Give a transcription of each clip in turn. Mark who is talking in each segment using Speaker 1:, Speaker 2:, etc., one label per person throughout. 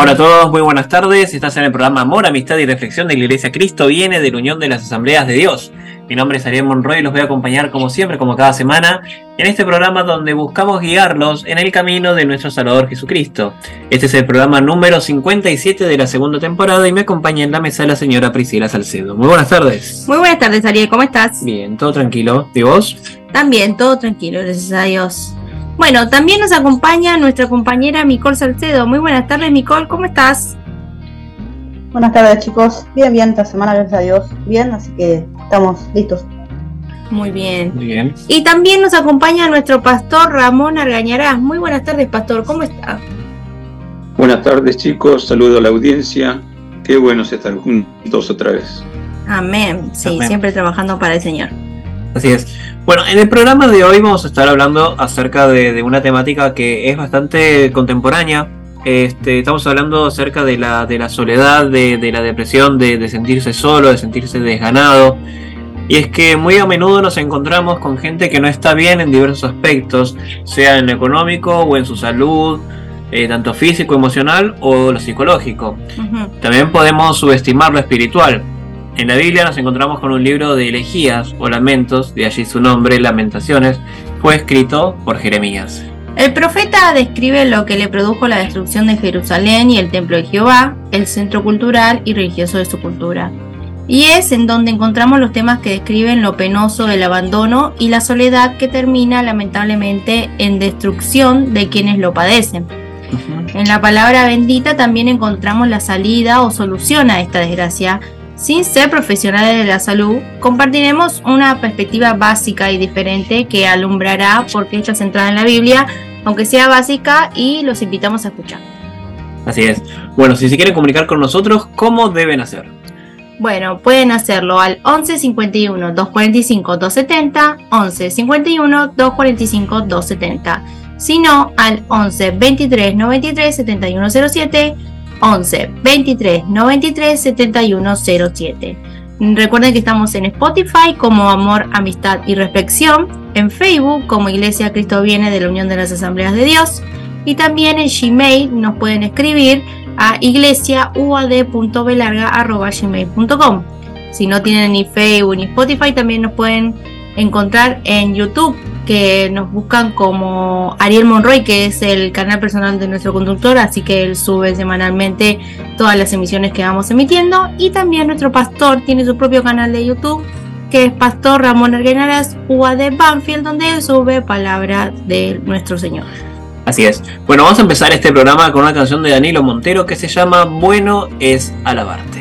Speaker 1: Hola a todos, muy buenas tardes. Estás en el programa Amor, Amistad y Reflexión de la Iglesia Cristo viene de la Unión de las Asambleas de Dios. Mi nombre es Ariel Monroy y los voy a acompañar como siempre, como cada semana, en este programa donde buscamos guiarlos en el camino de nuestro Salvador Jesucristo. Este es el programa número 57 de la segunda temporada y me acompaña en la mesa la señora Priscila Salcedo. Muy buenas tardes.
Speaker 2: Muy buenas tardes, Ariel, ¿cómo estás?
Speaker 1: Bien, todo tranquilo. ¿Y vos?
Speaker 2: También, todo tranquilo, gracias a Dios. Bueno, también nos acompaña nuestra compañera Micol Salcedo. Muy buenas tardes, Micol, ¿cómo estás?
Speaker 3: Buenas tardes, chicos. Bien, bien, esta semana, gracias a Dios. Bien, así que estamos listos.
Speaker 2: Muy bien.
Speaker 1: Muy bien.
Speaker 2: Y también nos acompaña nuestro pastor Ramón Argañarás. Muy buenas tardes, pastor, ¿cómo está?
Speaker 4: Buenas tardes, chicos. Saludo a la audiencia. Qué bueno estar juntos otra vez.
Speaker 2: Amén. Sí,
Speaker 1: Amén.
Speaker 2: siempre trabajando para el Señor.
Speaker 1: Así es. Bueno, en el programa de hoy vamos a estar hablando acerca de, de una temática que es bastante contemporánea. Este, estamos hablando acerca de la, de la soledad, de, de la depresión, de, de sentirse solo, de sentirse desganado. Y es que muy a menudo nos encontramos con gente que no está bien en diversos aspectos, sea en lo económico o en su salud, eh, tanto físico, emocional o lo psicológico. También podemos subestimar lo espiritual. En la Biblia nos encontramos con un libro de elegías o lamentos, de allí su nombre, Lamentaciones, fue escrito por Jeremías.
Speaker 2: El profeta describe lo que le produjo la destrucción de Jerusalén y el templo de Jehová, el centro cultural y religioso de su cultura. Y es en donde encontramos los temas que describen lo penoso del abandono y la soledad que termina lamentablemente en destrucción de quienes lo padecen. En la palabra bendita también encontramos la salida o solución a esta desgracia. Sin ser profesionales de la salud, compartiremos una perspectiva básica y diferente que alumbrará por qué está centrada en la Biblia, aunque sea básica, y los invitamos a escuchar.
Speaker 1: Así es. Bueno, si se quieren comunicar con nosotros, ¿cómo deben hacer?
Speaker 2: Bueno, pueden hacerlo al 11 51 245 270, 11 51 245 270. Si no, al 11 23 93 7107, 11 23 93 7107. Recuerden que estamos en Spotify como Amor, Amistad y Reflexión, en Facebook como Iglesia Cristo Viene de la Unión de las Asambleas de Dios y también en Gmail nos pueden escribir a iglesiaUAD.belarga.gmail.com Si no tienen ni Facebook ni Spotify, también nos pueden encontrar en YouTube, que nos buscan como Ariel Monroy, que es el canal personal de nuestro conductor, así que él sube semanalmente todas las emisiones que vamos emitiendo. Y también nuestro pastor tiene su propio canal de YouTube, que es Pastor Ramón Arguenaras UAD Banfield, donde él sube palabra de nuestro Señor.
Speaker 1: Así es. Bueno, vamos a empezar este programa con una canción de Danilo Montero que se llama Bueno es alabarte.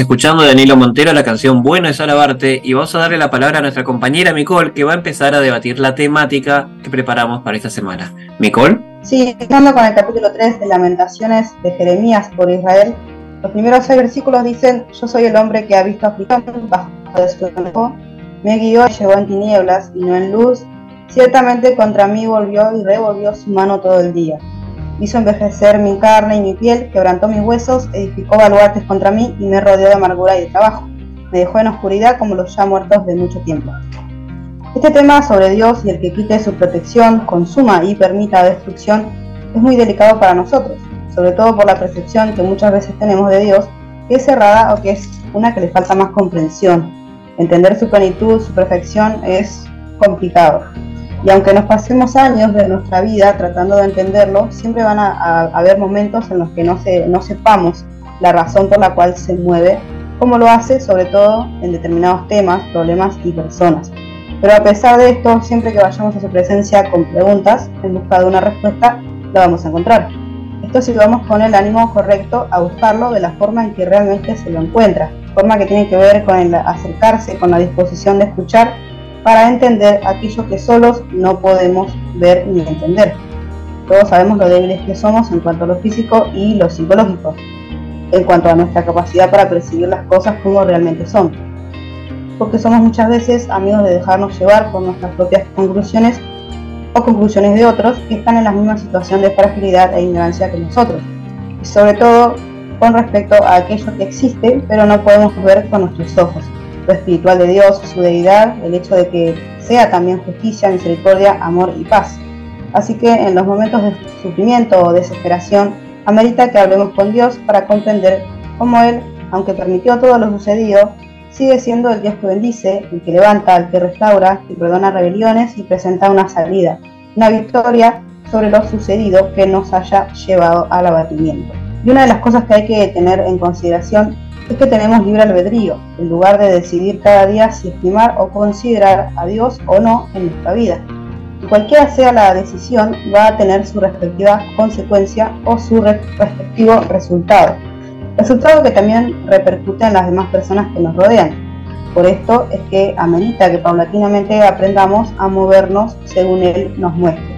Speaker 1: Escuchando de Danilo Montero la canción Bueno es alabarte y vamos a darle la palabra a nuestra compañera Micol que va a empezar a debatir la temática que preparamos para esta semana. Micol,
Speaker 3: Sí, empezando con el capítulo 3 de Lamentaciones de Jeremías por Israel, los primeros seis versículos dicen, yo soy el hombre que ha visto aflicción bajo de su enojo, me guió y llevó en tinieblas y no en luz, ciertamente contra mí volvió y revolvió su mano todo el día. Hizo envejecer mi carne y mi piel, quebrantó mis huesos, edificó baluartes contra mí y me rodeó de amargura y de trabajo. Me dejó en oscuridad como los ya muertos de mucho tiempo. Este tema sobre Dios y el que quite su protección, consuma y permita destrucción es muy delicado para nosotros, sobre todo por la percepción que muchas veces tenemos de Dios, que es cerrada o que es una que le falta más comprensión. Entender su plenitud, su perfección es complicado. Y aunque nos pasemos años de nuestra vida tratando de entenderlo, siempre van a, haber momentos en los que no, se, no sepamos la razón por la cual se mueve, como lo hace sobre todo en determinados temas, problemas y personas. Pero a pesar de esto, siempre que vayamos a su presencia con preguntas en busca de una respuesta, la vamos a encontrar. Esto si vamos con el ánimo correcto a buscarlo de la forma en que realmente se lo encuentra, forma que tiene que ver con el acercarse, con la disposición de escuchar para entender aquello que solos no podemos ver ni entender. Todos sabemos lo débiles que somos en cuanto a lo físico y lo psicológico, en cuanto a nuestra capacidad para percibir las cosas como realmente son. Porque somos muchas veces amigos de dejarnos llevar por nuestras propias conclusiones o conclusiones de otros que están en la misma situación de fragilidad e ignorancia que nosotros. Y sobre todo con respecto a aquello que existe pero no podemos ver con nuestros ojos espiritual de Dios, su deidad, el hecho de que sea también justicia, misericordia, amor y paz. Así que en los momentos de sufrimiento o desesperación, amerita que hablemos con Dios para comprender cómo Él, aunque permitió todo lo sucedido, sigue siendo el Dios que bendice, el que levanta, el que restaura, que perdona rebeliones y presenta una salida, una victoria sobre lo sucedido que nos haya llevado al abatimiento. Y una de las cosas que hay que tener en consideración es que tenemos libre albedrío, en lugar de decidir cada día si estimar o considerar a Dios o no en nuestra vida. Y cualquiera sea la decisión, va a tener su respectiva consecuencia o su respectivo resultado. Resultado que también repercute en las demás personas que nos rodean. Por esto es que amerita que paulatinamente aprendamos a movernos según Él nos muestre.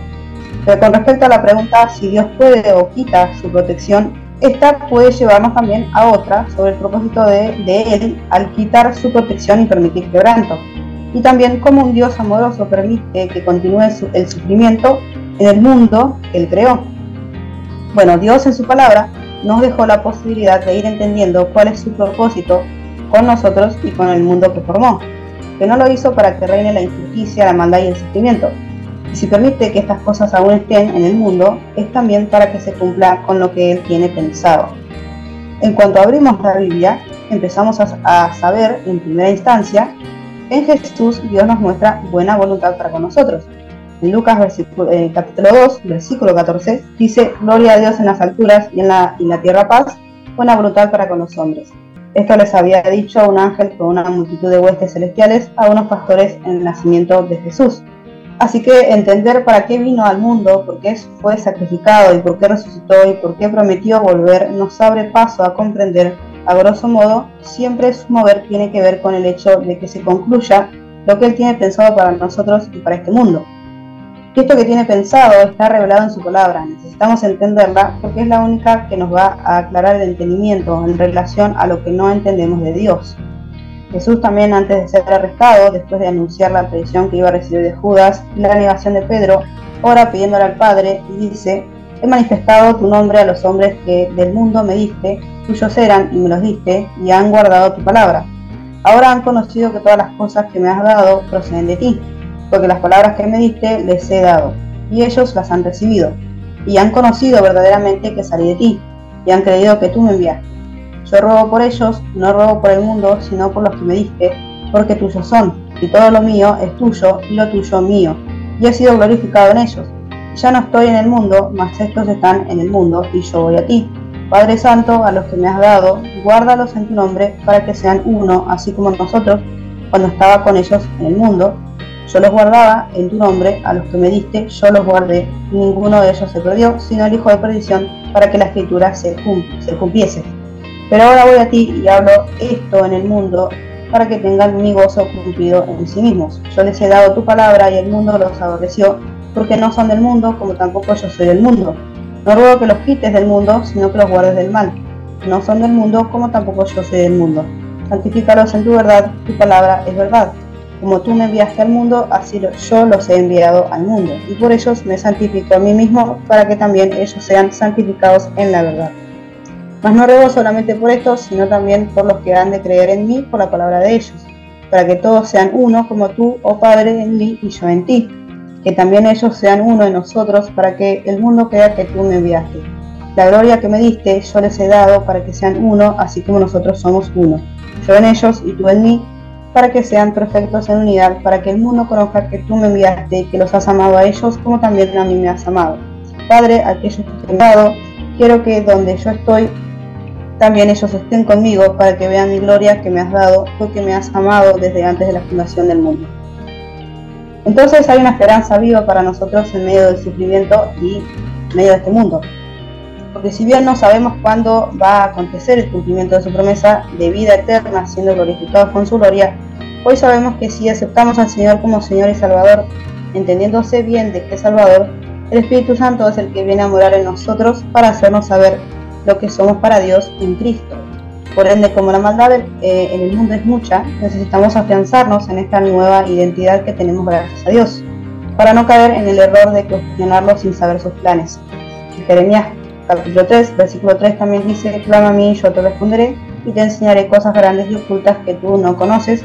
Speaker 3: Pero con respecto a la pregunta si Dios puede o quita su protección, esta puede llevarnos también a otra sobre el propósito de, Él al quitar su protección y permitir quebranto. Y también cómo un Dios amoroso permite que continúe el sufrimiento en el mundo que Él creó. Bueno, Dios en su palabra nos dejó la posibilidad de ir entendiendo cuál es su propósito con nosotros y con el mundo que formó, que no lo hizo para que reine la injusticia, la maldad y el sufrimiento, y si permite que estas cosas aún estén en el mundo, es también para que se cumpla con lo que Él tiene pensado. En cuanto abrimos la Biblia, empezamos a, saber en primera instancia en Jesús Dios nos muestra buena voluntad para con nosotros. En Lucas eh, capítulo 2, versículo 14, dice, Gloria a Dios en las alturas y en la, y la tierra paz, buena voluntad para con los hombres. Esto les había dicho un ángel con una multitud de huestes celestiales a unos pastores en el nacimiento de Jesús. Así que entender para qué vino al mundo, por qué fue sacrificado y por qué resucitó y por qué prometió volver, nos abre paso a comprender, a grosso modo, siempre su mover tiene que ver con el hecho de que se concluya lo que Él tiene pensado para nosotros y para este mundo. Y esto que tiene pensado está revelado en su palabra, necesitamos entenderla porque es la única que nos va a aclarar el entendimiento en relación a lo que no entendemos de Dios. Jesús también antes de ser arrestado, después de anunciar la traición que iba a recibir de Judas y la negación de Pedro, ora pidiéndole al Padre y dice, he manifestado tu nombre a los hombres que del mundo me diste, tuyos eran y me los diste, y han guardado tu palabra. Ahora han conocido que todas las cosas que me has dado proceden de ti, porque las palabras que me diste les he dado, y ellos las han recibido, y han conocido verdaderamente que salí de ti, y han creído que tú me enviaste. Yo robo por ellos, no robo por el mundo, sino por los que me diste, porque tuyos son, y todo lo mío es tuyo, y lo tuyo mío, y he sido glorificado en ellos. Ya no estoy en el mundo, mas estos están en el mundo, y yo voy a ti. Padre Santo, a los que me has dado, guárdalos en tu nombre, para que sean uno, así como nosotros, cuando estaba con ellos en el mundo. Yo los guardaba en tu nombre, a los que me diste, yo los guardé, ninguno de ellos se perdió, sino el hijo de perdición, para que la escritura se, se cumpliese. Pero ahora voy a ti y hablo esto en el mundo para que tengan mi gozo cumplido en sí mismos. Yo les he dado tu palabra y el mundo los aborreció, porque no son del mundo, como tampoco yo soy del mundo. No ruego que los quites del mundo, sino que los guardes del mal. No son del mundo, como tampoco yo soy del mundo. Santifícalos en tu verdad, tu palabra es verdad. Como tú me enviaste al mundo, así yo los he enviado al mundo. Y por ellos me santifico a mí mismo, para que también ellos sean santificados en la verdad. Mas no ruego solamente por estos, sino también por los que han de creer en mí por la palabra de ellos, para que todos sean uno como tú, oh Padre, en mí y yo en ti, que también ellos sean uno en nosotros, para que el mundo crea que tú me enviaste. La gloria que me diste yo les he dado para que sean uno, así como nosotros somos uno. Yo en ellos y tú en mí, para que sean perfectos en unidad, para que el mundo conozca que tú me enviaste y que los has amado a ellos como también a mí me has amado. Padre, aquellos que te he dado, quiero que donde yo estoy, también ellos estén conmigo para que vean mi gloria que me has dado, porque me has amado desde antes de la fundación del mundo. Entonces hay una esperanza viva para nosotros en medio del sufrimiento y en medio de este mundo. Porque si bien no sabemos cuándo va a acontecer el cumplimiento de su promesa de vida eterna, siendo glorificados con su gloria, hoy sabemos que si aceptamos al Señor como Señor y Salvador, entendiéndose bien de que Salvador, el Espíritu Santo es el que viene a morar en nosotros para hacernos saber lo que somos para Dios en Cristo. Por ende, como la maldad eh, en el mundo es mucha, necesitamos afianzarnos en esta nueva identidad que tenemos gracias a Dios, para no caer en el error de cuestionarlo sin saber sus planes. Jeremías capítulo 3, versículo 3 también dice, clama a mí, yo te responderé, y te enseñaré cosas grandes y ocultas que tú no conoces.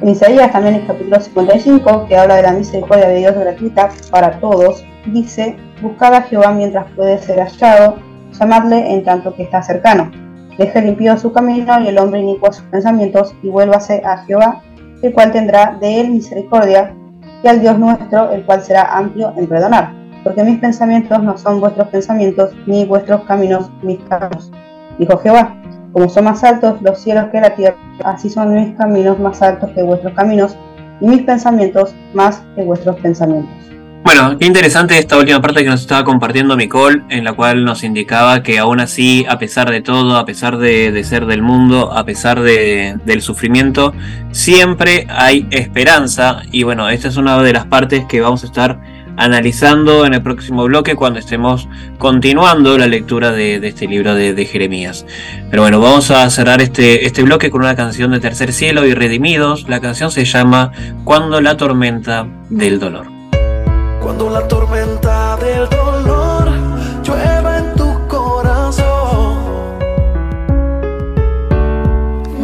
Speaker 3: En Isaías también el capítulo 55, que habla de la misericordia de Dios gratuita para todos, dice, buscad a Jehová mientras puede ser hallado, llamadle en tanto que está cercano. Deje limpio su camino y el hombre inicuo sus pensamientos y vuélvase a Jehová, el cual tendrá de él misericordia, y al Dios nuestro, el cual será amplio en perdonar. Porque mis pensamientos no son vuestros pensamientos, ni vuestros caminos mis caminos. Dijo Jehová, como son más altos los cielos que la tierra, así son mis caminos más altos que vuestros caminos, y mis pensamientos más que vuestros pensamientos.
Speaker 1: Bueno, qué interesante esta última parte que nos estaba compartiendo Nicole, en la cual nos indicaba que aún así, a pesar de todo, a pesar de, ser del mundo, a pesar de, del sufrimiento, siempre hay esperanza. Y bueno, esta es una de las partes que vamos a estar analizando en el próximo bloque cuando estemos continuando la lectura de, este libro de, Jeremías. Pero bueno, vamos a cerrar este, este bloque con una canción de Tercer Cielo y Redimidos. La canción se llama Cuando la tormenta del dolor.
Speaker 5: Cuando la tormenta del dolor llueva en tu corazón,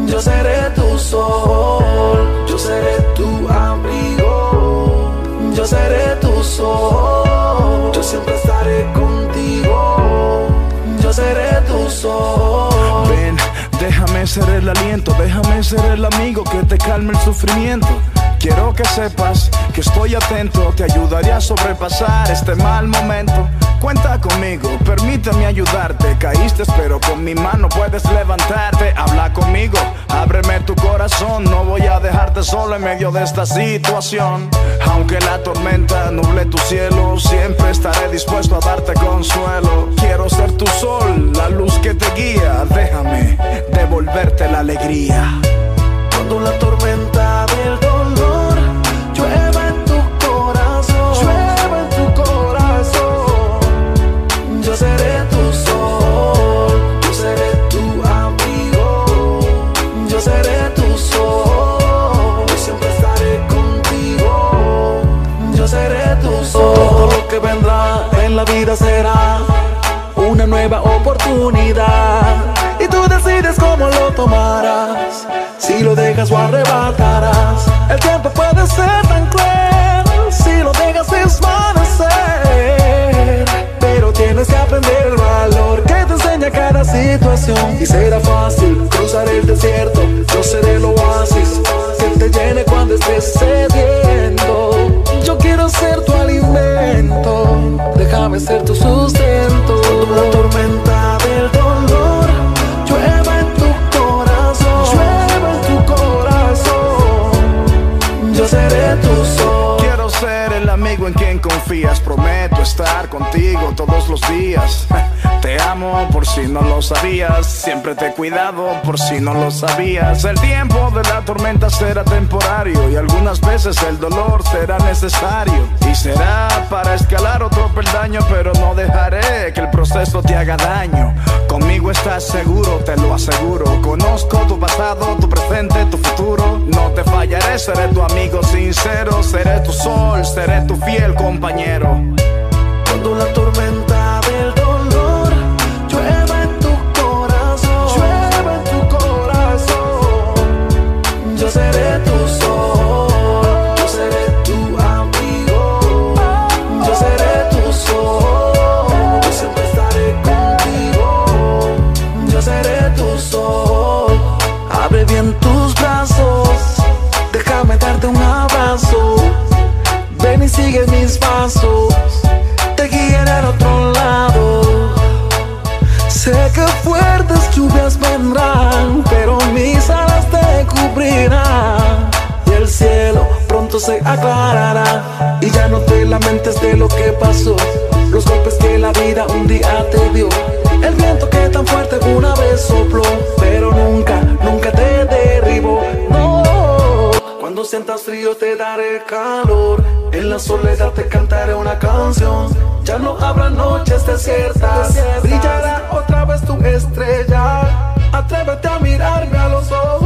Speaker 5: yo seré tu sol, yo seré tu abrigo, yo seré tu sol, yo siempre estaré contigo, yo seré tu sol.
Speaker 6: Ven, déjame ser el aliento, déjame ser el amigo que te calme el sufrimiento. Quiero que sepas que estoy atento, te ayudaré a sobrepasar este mal momento. Cuenta conmigo, permíteme ayudarte. Caíste, pero con mi mano puedes levantarte. Habla conmigo, ábreme tu corazón. No voy a dejarte solo en medio de esta situación. Aunque la tormenta nuble tu cielo, siempre estaré dispuesto a darte consuelo. Quiero ser tu sol, la luz que te guía. Déjame devolverte la alegría.
Speaker 5: Cuando la tormenta del que vendrá en la vida será una nueva oportunidad y tú decides cómo lo tomarás. Si lo dejas o arrebatarás, el tiempo puede ser tan cruel. Si lo dejas desvanecer, pero tienes que aprender el valor que te enseña cada situación. Y será fácil cruzar el desierto. Yo seré el oasis te llene cuando estés sediento. Yo quiero ser tu alimento. Déjame ser tu sustento. La tormenta del dolor llueva en tu corazón, llueva en tu corazón. Yo seré tu sol.
Speaker 6: Amigo en quien confías. Prometo estar contigo todos los días. Te amo por si no lo sabías. Siempre te he cuidado por si no lo sabías. El tiempo de la tormenta será temporario y algunas veces el dolor será necesario. Será para escalar otro peldaño, pero no dejaré que el proceso te haga daño. Conmigo estás seguro, te lo aseguro. Conozco tu pasado, tu presente, tu futuro. No te fallaré, seré tu amigo sincero. Seré tu sol, seré tu fiel compañero.
Speaker 5: Cuando la tormenta del dolor llueva en tu corazón, llueva en tu corazón, yo seré tu sol, se aclarará. Y ya no te lamentes de lo que pasó. los golpes que la vida un día te dio, el viento que tan fuerte una vez sopló, pero nunca, nunca te derribó. No, cuando sientas frío te daré calor, en la soledad te cantaré una canción. Ya no habrá noches desiertas, brillará otra vez tu estrella. Atrévete a mirarme a los ojos,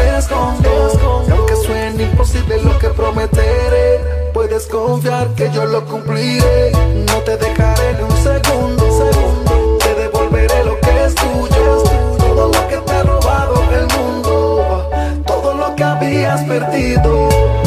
Speaker 5: escondo. Y aunque suene imposible lo que prometeré, puedes confiar que yo lo cumpliré. No te dejaré ni un segundo, te devolveré lo que es tuyo. Todo lo que te ha robado el mundo, todo lo que habías perdido.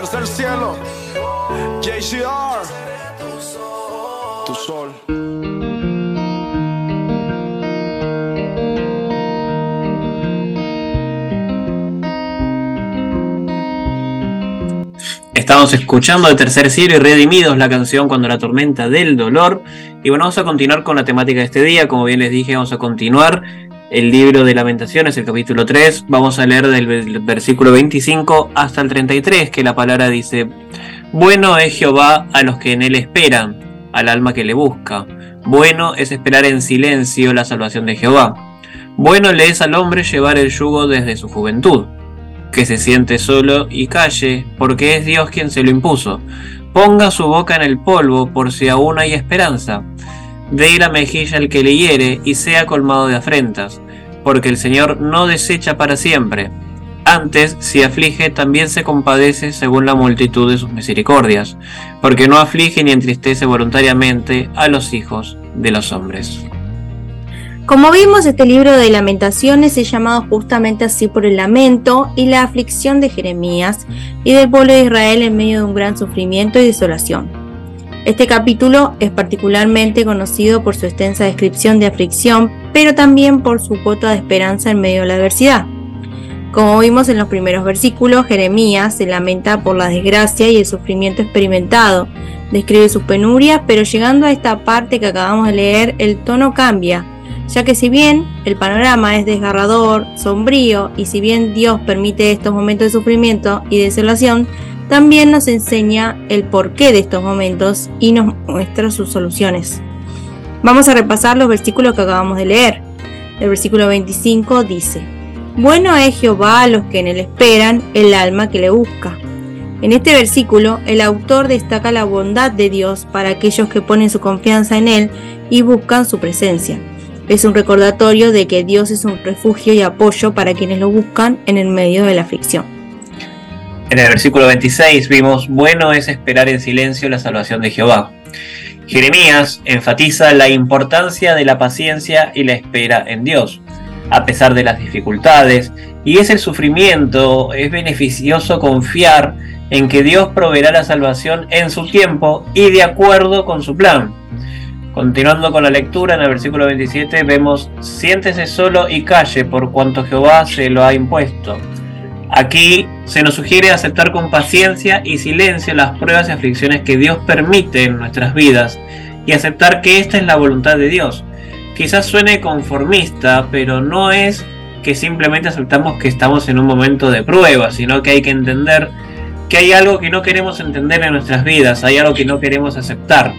Speaker 6: Tercer Cielo. JCR.
Speaker 1: Estamos escuchando de Tercer Cielo y Redimidos la canción Cuando la tormenta del dolor. Y bueno, vamos a continuar con la temática de este día. Como bien les dije, vamos a continuar el libro de Lamentaciones, el capítulo 3. Vamos a leer del ve- versículo 25 hasta el 33, que la palabra dice: Bueno es Jehová a los que en él esperan, al alma que le busca. Bueno es esperar en silencio la salvación de Jehová. Bueno le es al hombre llevar el yugo desde su juventud que se siente solo y calle, porque es Dios quien se lo impuso. Ponga su boca en el polvo por si aún hay esperanza. Dé la mejilla al que le hiere y sea colmado de afrentas, porque el Señor no desecha para siempre. Antes, si aflige, también se compadece según la multitud de sus misericordias, porque no aflige ni entristece voluntariamente a los hijos de los hombres.
Speaker 2: Como vimos, este libro de lamentaciones es llamado justamente así por el lamento y la aflicción de Jeremías y del pueblo de Israel en medio de un gran sufrimiento y desolación. Este capítulo es particularmente conocido por su extensa descripción de aflicción, pero también por su cuota de esperanza en medio de la adversidad. Como vimos en los primeros versículos, Jeremías se lamenta por la desgracia y el sufrimiento experimentado, describe sus penurias, pero llegando a esta parte que acabamos de leer, el tono cambia ya que si bien el panorama es desgarrador, sombrío, y si bien Dios permite estos momentos de sufrimiento y desolación, también nos enseña el porqué de estos momentos y nos muestra sus soluciones. Vamos a repasar los versículos que acabamos de leer. El versículo 25 dice, Bueno es Jehová a los que en él esperan, el alma que le busca. En este versículo, el autor destaca la bondad de Dios para aquellos que ponen su confianza en él y buscan su presencia. Es un recordatorio de que Dios es un refugio y apoyo para quienes lo buscan en el medio de la aflicción.
Speaker 1: En el versículo 26 vimos, bueno es esperar en silencio la salvación de Jehová. Jeremías enfatiza la importancia de la paciencia y la espera en Dios, a pesar de las dificultades, y es el sufrimiento, es beneficioso confiar en que Dios proveerá la salvación en su tiempo y de acuerdo con su plan. Continuando con la lectura, en el versículo 27 vemos, siéntese solo y calle por cuanto Jehová se lo ha impuesto. Aquí se nos sugiere aceptar con paciencia y silencio las pruebas y aflicciones que Dios permite en nuestras vidas y aceptar que esta es la voluntad de Dios. Quizás suene conformista, pero no es que simplemente aceptamos que estamos en un momento de prueba, sino que hay que entender que hay algo que no queremos entender en nuestras vidas, hay algo que no queremos aceptar.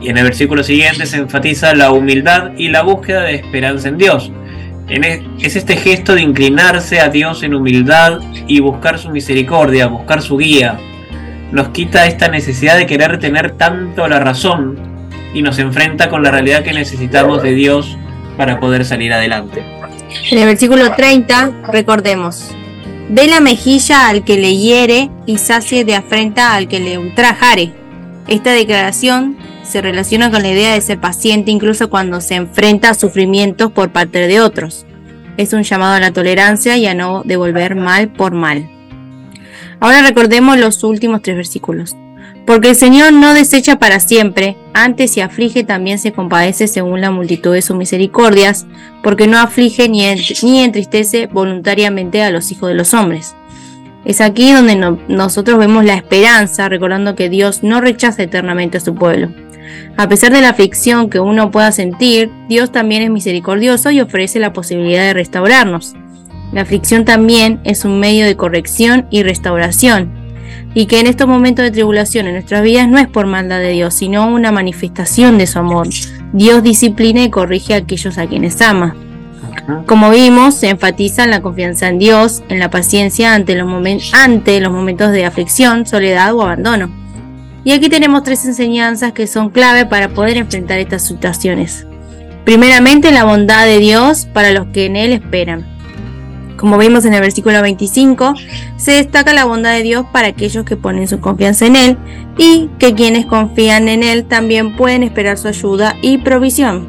Speaker 1: Y en el versículo siguiente se enfatiza la humildad y la búsqueda de esperanza en Dios. Es este gesto de inclinarse a Dios en humildad y buscar su misericordia, buscar su guía. Nos quita esta necesidad de querer tener tanto la razón y nos enfrenta con la realidad que necesitamos de Dios para poder salir adelante.
Speaker 2: En el versículo 30, recordemos, dé la mejilla al que le hiere y sacie de afrenta al que le ultrajare. Esta declaración se relaciona con la idea de ser paciente incluso cuando se enfrenta a sufrimientos por parte de otros. Es un llamado a la tolerancia y a no devolver mal por mal. Ahora recordemos los últimos tres versículos. Porque el Señor no desecha para siempre, antes si aflige también se compadece según la multitud de sus misericordias, porque no aflige ni, entristece voluntariamente a los hijos de los hombres. Es aquí donde nosotros vemos la esperanza, recordando que Dios no rechaza eternamente a su pueblo. A pesar de la aflicción que uno pueda sentir, Dios también es misericordioso y ofrece la posibilidad de restaurarnos. La aflicción también es un medio de corrección y restauración, y que en estos momentos de tribulación en nuestras vidas no es por maldad de Dios, sino una manifestación de su amor. Dios disciplina y corrige a aquellos a quienes ama. Como vimos, se enfatiza en la confianza en Dios, en la paciencia ante los, ante los momentos de aflicción, soledad o abandono. Y aquí tenemos tres enseñanzas que son clave para poder enfrentar estas situaciones. Primeramente, la bondad de Dios para los que en Él esperan. Como vimos en el versículo 25, se destaca la bondad de Dios para aquellos que ponen su confianza en Él y que quienes confían en Él también pueden esperar su ayuda y provisión.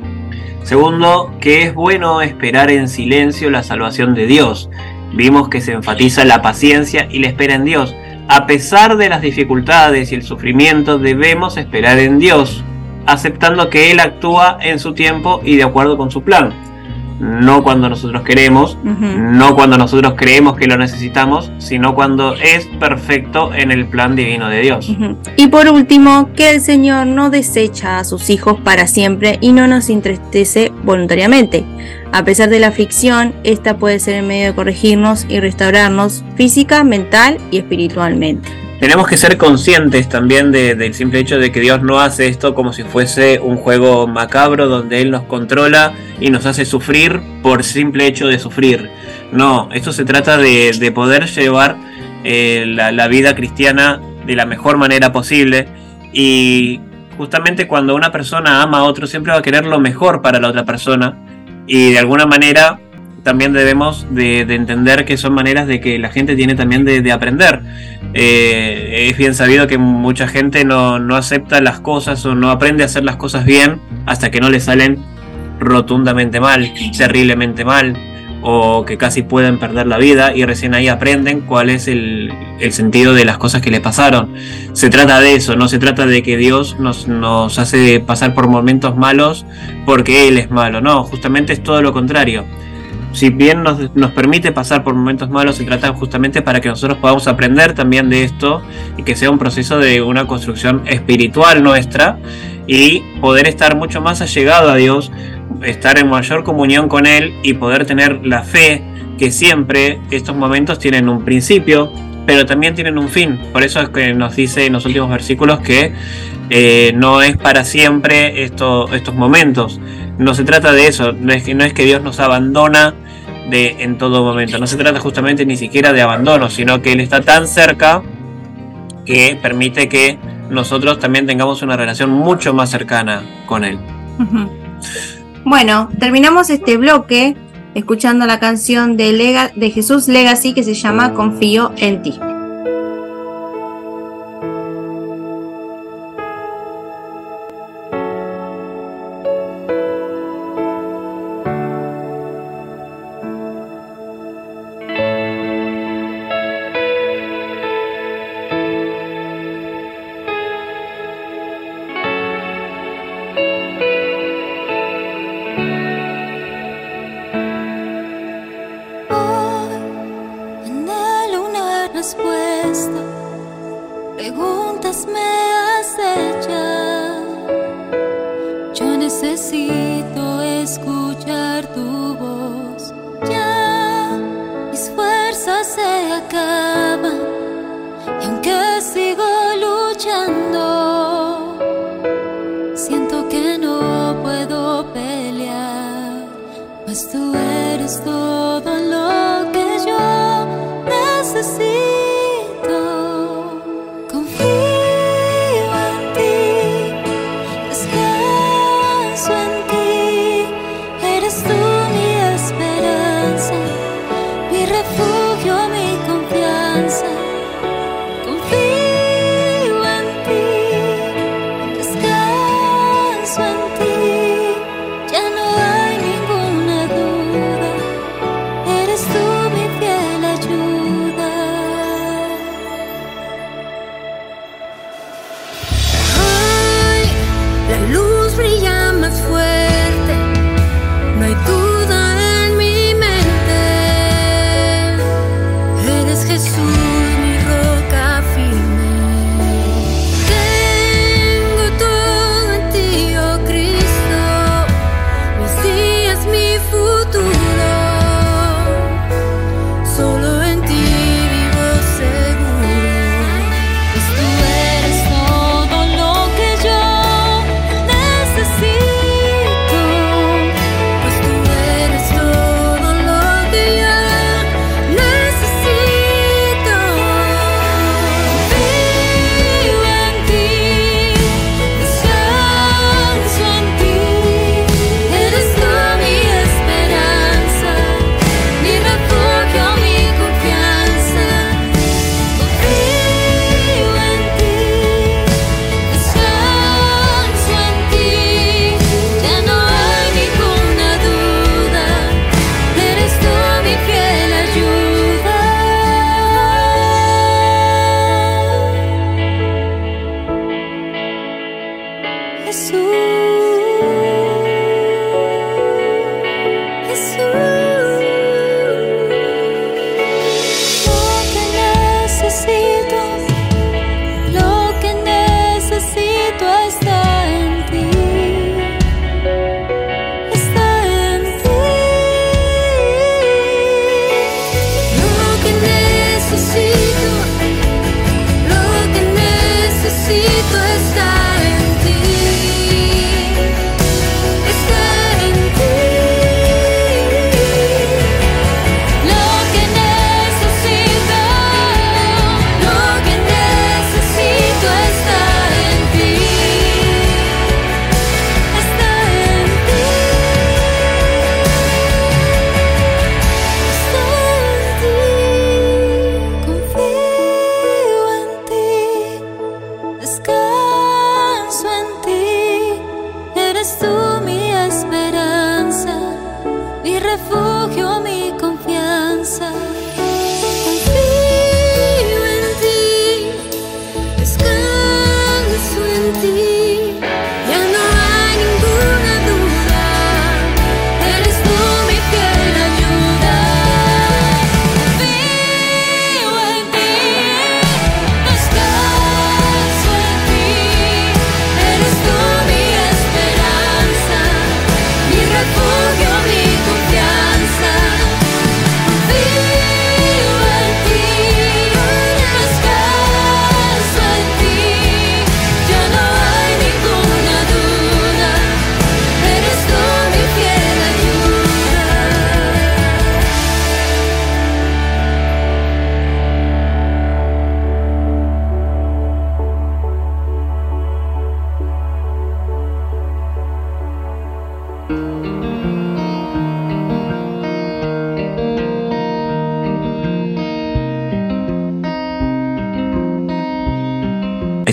Speaker 1: Segundo, que es bueno esperar en silencio la salvación de Dios. Vimos que se enfatiza la paciencia y la espera en Dios. A pesar de las dificultades y el sufrimiento, debemos esperar en Dios, aceptando que Él actúa en su tiempo y de acuerdo con su plan no cuando nosotros queremos, no cuando nosotros creemos que lo necesitamos, sino cuando es perfecto en el plan divino de Dios.
Speaker 2: Y por último, que el Señor no desecha a sus hijos para siempre y no nos entristece voluntariamente. A pesar de la aflicción, esta puede ser el medio de corregirnos y restaurarnos física, mental y espiritualmente
Speaker 1: tenemos que ser conscientes también del simple hecho de que Dios no hace esto como si fuese un juego macabro donde Él nos controla y nos hace sufrir por simple hecho de sufrir. No, esto se trata de, poder llevar eh, la, vida cristiana de la mejor manera posible y justamente cuando una persona ama a otro siempre va a querer lo mejor para la otra persona y de alguna manera también debemos de, entender que son maneras de que la gente tiene también de, aprender. Eh, es bien sabido que mucha gente no, no, acepta las cosas o no aprende a hacer las cosas bien hasta que no le salen rotundamente mal, terriblemente mal, o que casi pueden perder la vida y recién ahí aprenden cuál es el, sentido de las cosas que le pasaron. Se trata de eso, no se trata de que Dios nos, nos hace pasar por momentos malos porque Él es malo, no, justamente es todo lo contrario si bien nos, nos, permite pasar por momentos malos, se trata justamente para que nosotros podamos aprender también de esto y que sea un proceso de una construcción espiritual nuestra y poder estar mucho más allegado a Dios, estar en mayor comunión con Él y poder tener la fe que siempre estos momentos tienen un principio, pero también tienen un fin. Por eso es que nos dice en los últimos versículos que eh, no es para siempre esto, estos momentos. No se trata de eso, no es, que, no es que Dios nos abandona de en todo momento. No se trata justamente ni siquiera de abandono, sino que Él está tan cerca que permite que nosotros también tengamos una relación mucho más cercana con Él.
Speaker 2: Bueno, terminamos este bloque escuchando la canción de, Lega de Jesús Legacy que se llama Confío en ti.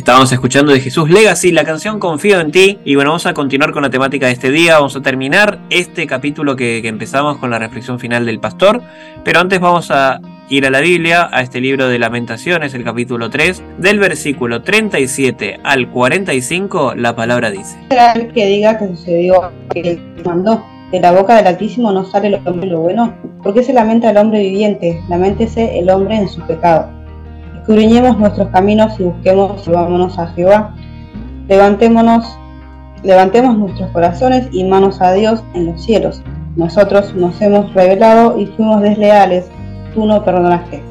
Speaker 1: Estábamos escuchando de Jesús Legacy, la canción Confío en ti. Y bueno, vamos a continuar con la temática de este día. Vamos a terminar este capítulo que, que empezamos con la reflexión final del pastor. Pero antes vamos a ir a la Biblia, a este libro de Lamentaciones, el capítulo 3, del versículo 37 al 45, la palabra dice.
Speaker 3: Será el que diga que sucedió que mandó. De la boca del Altísimo no sale lo, lo bueno. ¿Por qué se lamenta el hombre viviente? Lamentese el hombre en su pecado. Escudriñemos nuestros caminos y busquemos y vámonos a Jehová. Levantémonos, levantemos nuestros corazones y manos a Dios en los cielos. Nosotros nos hemos revelado y fuimos desleales, tú no perdonaste.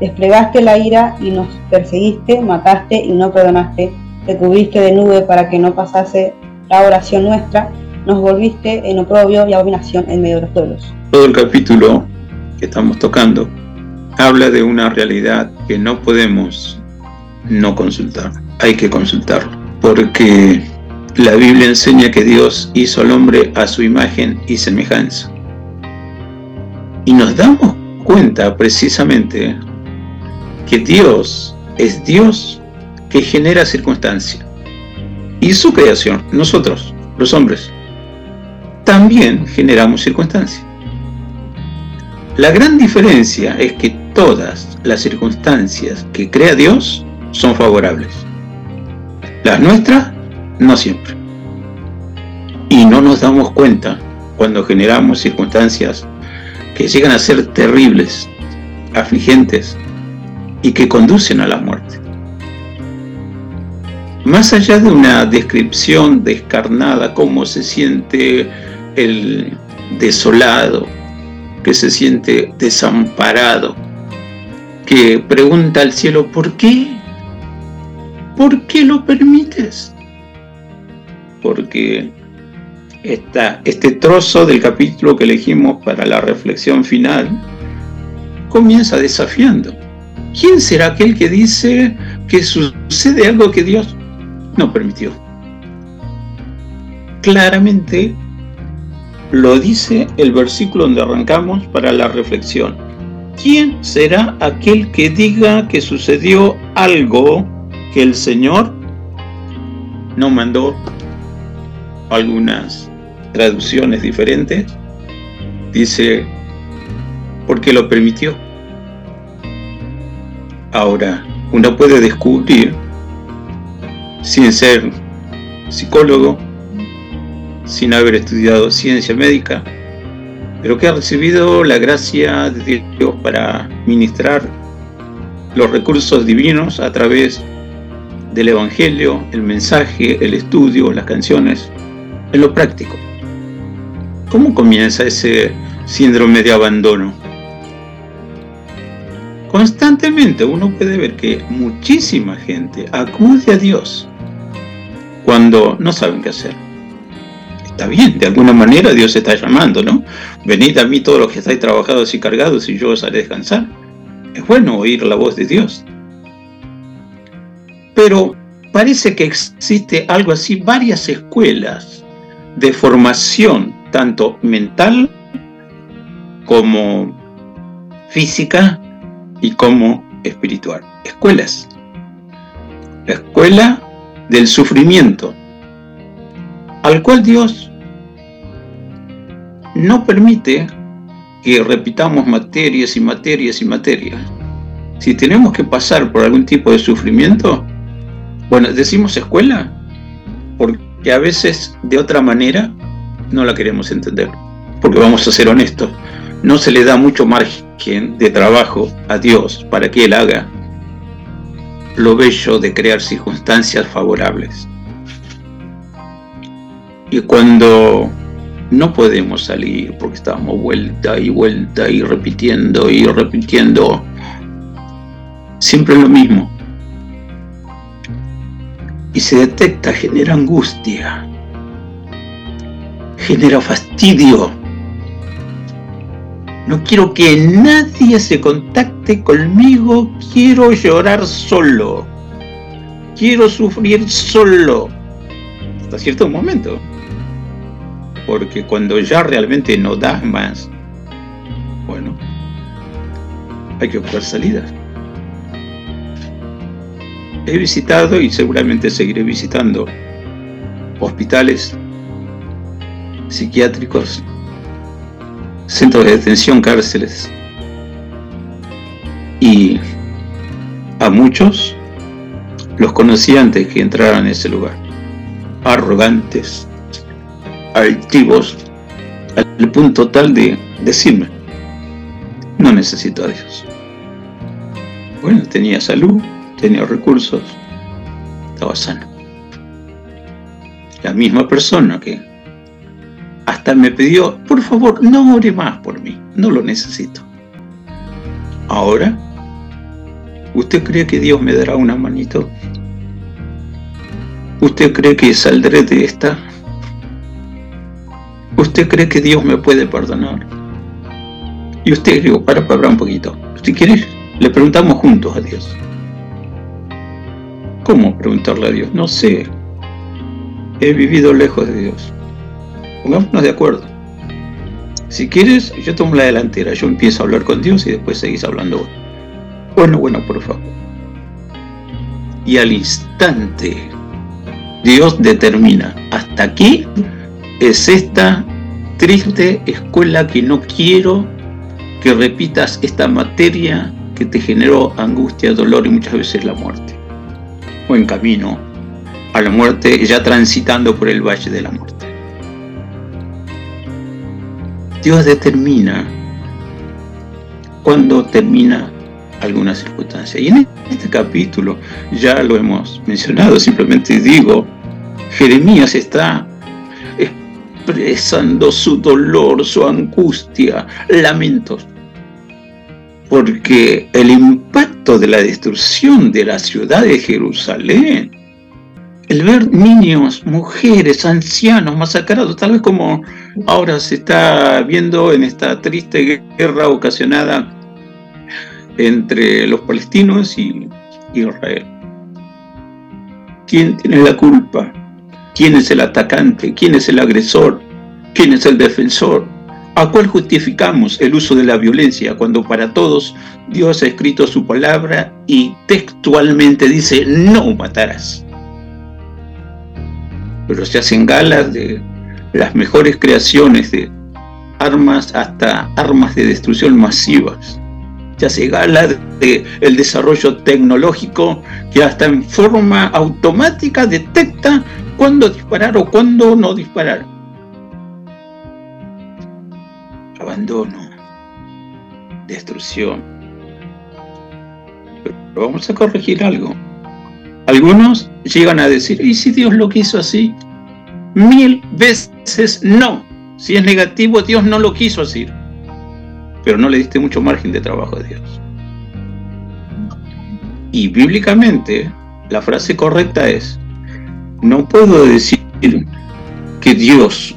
Speaker 3: Desplegaste la ira y nos perseguiste, mataste y no perdonaste. Te cubriste de nube para que no pasase la oración nuestra. Nos volviste en oprobio y abominación en medio de los pueblos.
Speaker 4: Todo el capítulo que estamos tocando habla de una realidad que no podemos no consultar. Hay que consultarlo. Porque la Biblia enseña que Dios hizo al hombre a su imagen y semejanza. Y nos damos cuenta precisamente que Dios es Dios que genera circunstancias. Y su creación, nosotros, los hombres, también generamos circunstancias. La gran diferencia es que todas las circunstancias que crea Dios son favorables. Las nuestras, no siempre. Y no nos damos cuenta cuando generamos circunstancias que llegan a ser terribles, afligentes y que conducen a la muerte. Más allá de una descripción descarnada, cómo se siente el desolado, que se siente desamparado, que pregunta al cielo, ¿por qué? ¿Por qué lo permites? Porque esta, este trozo del capítulo que elegimos para la reflexión final comienza desafiando. ¿Quién será aquel que dice que sucede algo que Dios no permitió? Claramente lo dice el versículo donde arrancamos para la reflexión. ¿Quién será aquel que diga que sucedió algo que el Señor no mandó? Algunas traducciones diferentes. Dice, porque lo permitió. Ahora, uno puede descubrir, sin ser psicólogo, sin haber estudiado ciencia médica, pero que ha recibido la gracia de Dios para ministrar los recursos divinos a través del Evangelio, el mensaje, el estudio, las canciones, en lo práctico. ¿Cómo comienza ese síndrome de abandono? Constantemente uno puede ver que muchísima gente acude a Dios cuando no saben qué hacer. Está bien, de alguna manera Dios está llamando, ¿no? Venid a mí todos los que estáis trabajados y cargados y yo os haré descansar. Es bueno oír la voz de Dios. Pero parece que existe algo así, varias escuelas de formación, tanto mental como física y como espiritual. Escuelas. La escuela del sufrimiento, al cual Dios no permite que repitamos materias y materias y materias. Si tenemos que pasar por algún tipo de sufrimiento, bueno, decimos escuela, porque a veces de otra manera no la queremos entender, porque vamos a ser honestos, no se le da mucho margen de trabajo a Dios para que Él haga lo bello de crear circunstancias favorables. Y cuando no podemos salir porque estamos vuelta y vuelta y repitiendo y repitiendo, siempre lo mismo. Y se detecta, genera angustia, genera fastidio no quiero que nadie se contacte conmigo, quiero llorar solo. Quiero sufrir solo. Hasta cierto momento. Porque cuando ya realmente no das más, bueno, hay que buscar salidas. He visitado y seguramente seguiré visitando hospitales psiquiátricos centros de detención, cárceles. Y a muchos los conocí antes que entraran en ese lugar. Arrogantes, altivos, al punto tal de decirme, no necesito a Dios. Bueno, tenía salud, tenía recursos, estaba sano. La misma persona que hasta me pidió, por favor, no ore más por mí, no lo necesito. Ahora, ¿usted cree que Dios me dará una manito? ¿Usted cree que saldré de esta? ¿Usted cree que Dios me puede perdonar? Y usted, digo, para, para un poquito. ¿Usted quiere? Le preguntamos juntos a Dios. ¿Cómo preguntarle a Dios? No sé. He vivido lejos de Dios. Pongámonos de acuerdo. Si quieres, yo tomo la delantera, yo empiezo a hablar con Dios y después seguís hablando Bueno, bueno, por favor. Y al instante, Dios determina, hasta aquí es esta triste escuela que no quiero que repitas esta materia que te generó angustia, dolor y muchas veces la muerte. O en camino a la muerte, ya transitando por el valle de la muerte. Dios determina cuando termina alguna circunstancia. Y en este capítulo ya lo hemos mencionado, simplemente digo, Jeremías está expresando su dolor, su angustia, lamentos, porque el impacto de la destrucción de la ciudad de Jerusalén el ver niños, mujeres, ancianos masacrados, tal vez como ahora se está viendo en esta triste guerra ocasionada entre los palestinos y Israel. ¿Quién tiene la culpa? ¿Quién es el atacante? ¿Quién es el agresor? ¿Quién es el defensor? ¿A cuál justificamos el uso de la violencia cuando para todos Dios ha escrito su palabra y textualmente dice no matarás? pero se hacen galas de las mejores creaciones de armas hasta armas de destrucción masivas. Se hace gala de el desarrollo tecnológico que hasta en forma automática detecta cuándo disparar o cuándo no disparar. Abandono, destrucción. Pero vamos a corregir algo. Algunos llegan a decir, ¿y si Dios lo quiso así? Mil veces no. Si es negativo, Dios no lo quiso así. Pero no le diste mucho margen de trabajo a Dios. Y bíblicamente, la frase correcta es, no puedo decir que Dios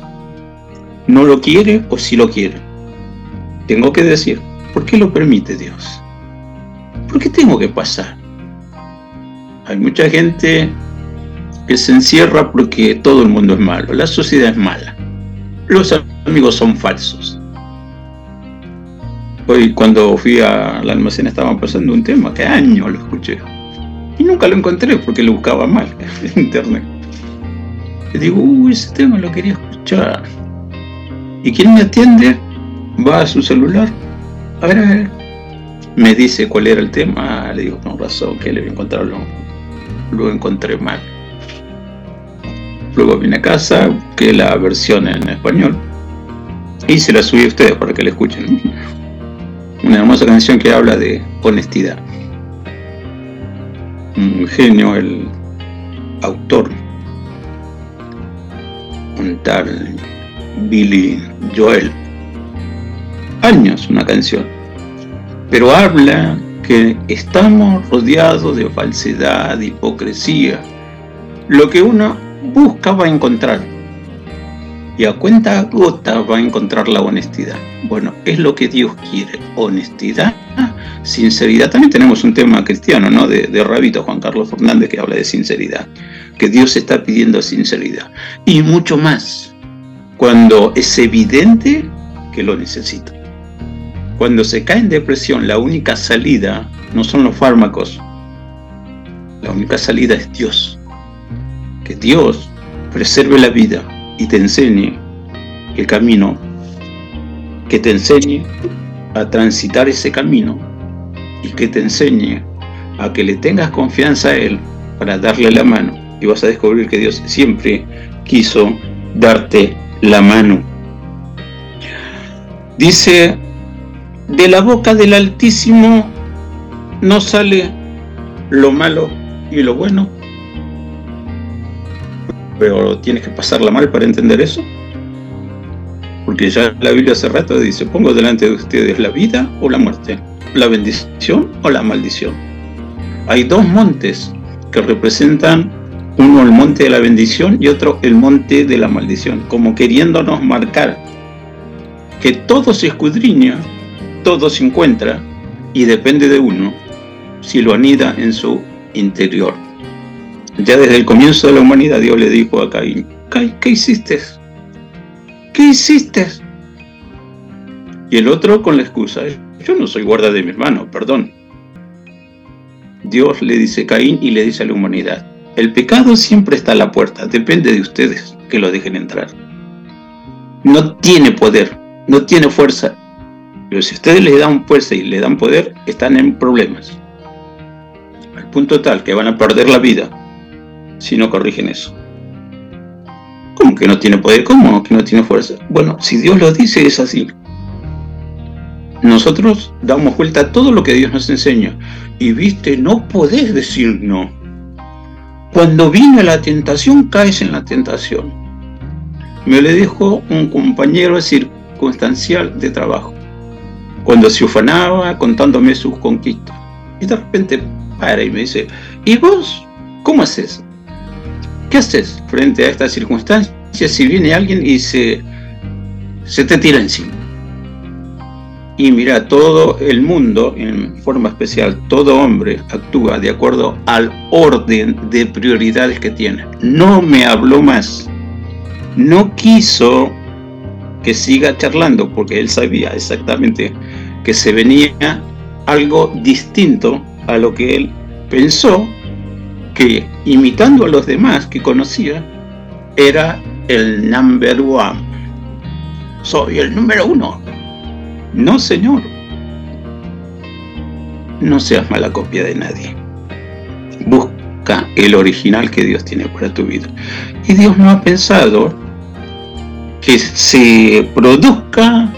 Speaker 4: no lo quiere o si lo quiere. Tengo que decir, ¿por qué lo permite Dios? ¿Por qué tengo que pasar? Hay mucha gente que se encierra porque todo el mundo es malo, la sociedad es mala, los amigos son falsos. Hoy cuando fui al almacén estaban pasando un tema que años lo escuché y nunca lo encontré porque lo buscaba mal en internet. Y digo, uy, ese tema lo quería escuchar. ¿Y quién me atiende? Va a su celular. A ver, a ver. Me dice cuál era el tema. Le digo, con razón, que le voy a encontrarlo. Lo encontré mal. Luego vine a casa, busqué la versión en español y se la subí a ustedes para que la escuchen. Una hermosa canción que habla de honestidad. Un genio, el autor, un tal Billy Joel. Años una canción. Pero habla que estamos rodeados de falsedad, hipocresía. Lo que uno busca va a encontrar. Y a cuenta gota va a encontrar la honestidad. Bueno, es lo que Dios quiere. Honestidad, sinceridad. También tenemos un tema cristiano, ¿no? De, Rabito Juan Carlos Fernández que habla de sinceridad. Que Dios está pidiendo sinceridad. Y mucho más. Cuando es evidente que lo necesita. Cuando se cae en depresión, la única salida no son los fármacos. La única salida es Dios que Dios preserve la vida y te enseñe el camino, que te enseñe a transitar ese camino y que te enseñe a que le tengas confianza a Él para darle la mano y vas a descubrir que Dios siempre quiso darte la mano. Dice, de la boca del Altísimo no sale lo malo y lo bueno, pero tienes que pasarla mal para entender eso. Porque ya la Biblia hace rato dice, pongo delante de ustedes la vida o la muerte, la bendición o la maldición. Hay dos montes que representan uno el monte de la bendición y otro el monte de la maldición, como queriéndonos marcar que todo se escudriña, todo se encuentra y depende de uno si lo anida en su interior. Ya desde el comienzo de la humanidad Dios le dijo a Caín, Caín, ¿qué hiciste? ¿Qué hiciste? Y el otro con la excusa, yo no soy guarda de mi hermano, perdón. Dios le dice a Caín y le dice a la humanidad, el pecado siempre está a la puerta, depende de ustedes que lo dejen entrar. No tiene poder, no tiene fuerza, pero si ustedes le dan fuerza y le dan poder, están en problemas. Al punto tal que van a perder la vida si no corrigen eso. ¿Cómo que no tiene poder? ¿Cómo que no tiene fuerza? Bueno, si Dios lo dice es así. Nosotros damos vuelta a todo lo que Dios nos enseña. Y viste, no podés decir no. Cuando viene la tentación, caes en la tentación. Me lo dijo un compañero circunstancial de trabajo. Cuando se ufanaba contándome sus conquistas. Y de repente para y me dice, ¿y vos cómo haces? ¿Qué haces frente a esta circunstancia si viene alguien y se, se te tira encima? Y mira, todo el mundo, en forma especial, todo hombre actúa de acuerdo al orden de prioridades que tiene. No me habló más. No quiso que siga charlando porque él sabía exactamente que se venía algo distinto a lo que él pensó que imitando a los demás que conocía, era el number one. Soy el número uno. No, señor. no seas mala copia de nadie. Busca el original que Dios tiene para tu vida. Y Dios no ha pensado que se produzca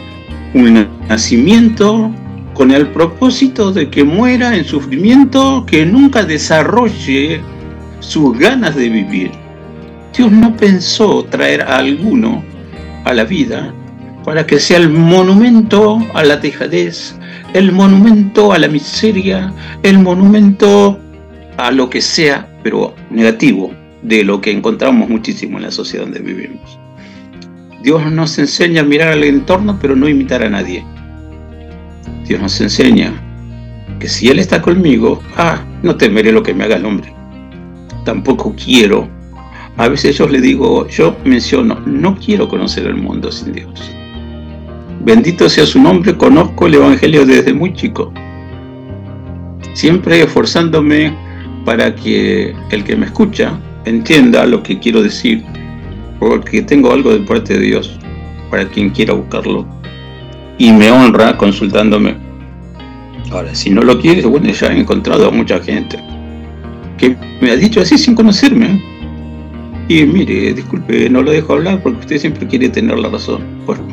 Speaker 4: un nacimiento con el propósito de que muera en sufrimiento, que nunca desarrolle sus ganas de vivir. Dios no pensó traer a alguno a la vida para que sea el monumento a la dejadez, el monumento a la miseria, el monumento a lo que sea, pero negativo, de lo que encontramos muchísimo en la sociedad donde vivimos. Dios nos enseña a mirar al entorno, pero no imitar a nadie. Dios nos enseña que si Él está conmigo, ah, no temeré lo que me haga el hombre. Tampoco quiero. A veces yo le digo, yo menciono, no quiero conocer el mundo sin Dios. Bendito sea su nombre, conozco el Evangelio desde muy chico. Siempre esforzándome para que el que me escucha entienda lo que quiero decir, porque tengo algo de parte de Dios para quien quiera buscarlo y me honra consultándome. Ahora, si no lo quieres, bueno, ya he encontrado a mucha gente que me ha dicho así sin conocerme. Y mire, disculpe, no lo dejo hablar porque usted siempre quiere tener la razón. Bueno,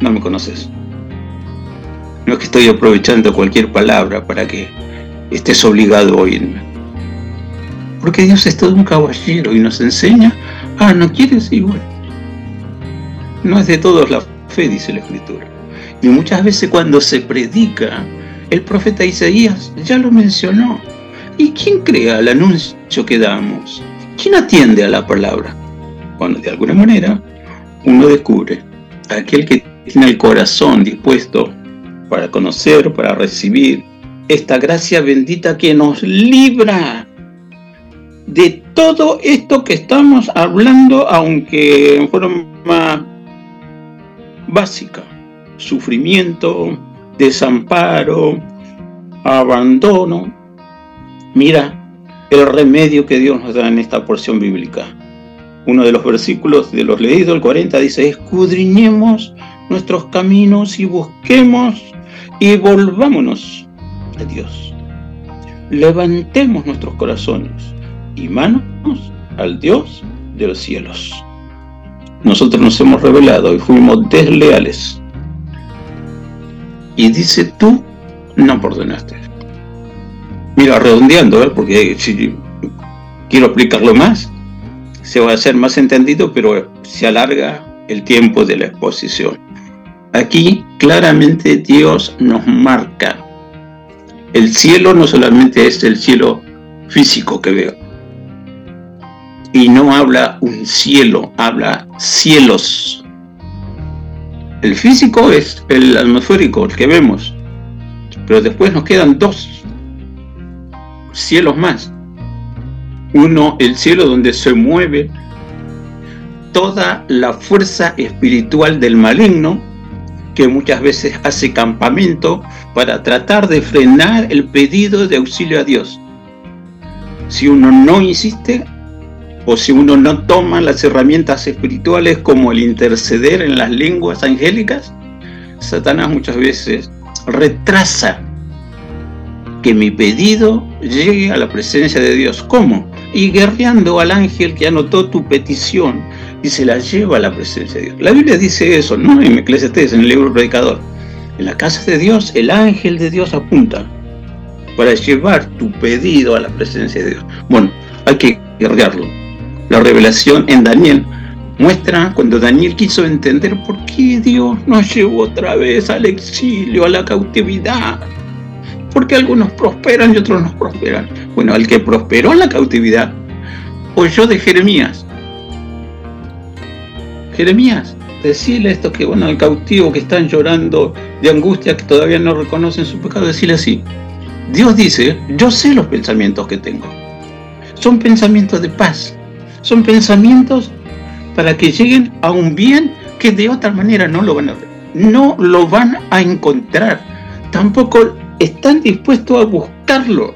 Speaker 4: no me conoces. No es que estoy aprovechando cualquier palabra para que estés obligado a oírme. Porque Dios es todo un caballero y nos enseña, ah, no quieres igual. No es de todos la fe, dice la Escritura. Y muchas veces cuando se predica, el profeta Isaías ya lo mencionó. ¿Y quién crea el anuncio que damos? ¿Quién atiende a la palabra? Bueno, de alguna manera, uno descubre aquel que tiene el corazón dispuesto para conocer, para recibir esta gracia bendita que nos libra de todo esto que estamos hablando, aunque en forma básica sufrimiento, desamparo, abandono. Mira el remedio que Dios nos da en esta porción bíblica. Uno de los versículos de los leídos, el 40, dice, escudriñemos nuestros caminos y busquemos y volvámonos a Dios. Levantemos nuestros corazones y manos al Dios de los cielos. Nosotros nos hemos revelado y fuimos desleales y dice tú no perdonaste. Mira, redondeando, ¿eh? porque si quiero explicarlo más, se va a hacer más entendido, pero se alarga el tiempo de la exposición. Aquí claramente Dios nos marca. El cielo no solamente es el cielo físico que veo. Y no habla un cielo, habla cielos. El físico es el atmosférico, el que vemos. Pero después nos quedan dos cielos más. Uno, el cielo donde se mueve toda la fuerza espiritual del maligno, que muchas veces hace campamento para tratar de frenar el pedido de auxilio a Dios. Si uno no insiste, o si uno no toma las herramientas espirituales como el interceder en las lenguas angélicas, Satanás muchas veces retrasa que mi pedido llegue a la presencia de Dios. ¿Cómo? Y guerreando al ángel que anotó tu petición y se la lleva a la presencia de Dios. La Biblia dice eso, ¿no? En Eclesiastes, en el libro Predicador. En la casa de Dios, el ángel de Dios apunta para llevar tu pedido a la presencia de Dios. Bueno, hay que guerrearlo la revelación en Daniel muestra cuando Daniel quiso entender por qué Dios nos llevó otra vez al exilio, a la cautividad. Porque algunos prosperan y otros no prosperan. Bueno, el que prosperó en la cautividad oyó de Jeremías. Jeremías, decirle esto que, bueno, al cautivo que están llorando de angustia, que todavía no reconocen su pecado, decirle así. Dios dice, yo sé los pensamientos que tengo. Son pensamientos de paz, son pensamientos para que lleguen a un bien que de otra manera no lo van a no lo van a encontrar. Tampoco están dispuestos a buscarlo.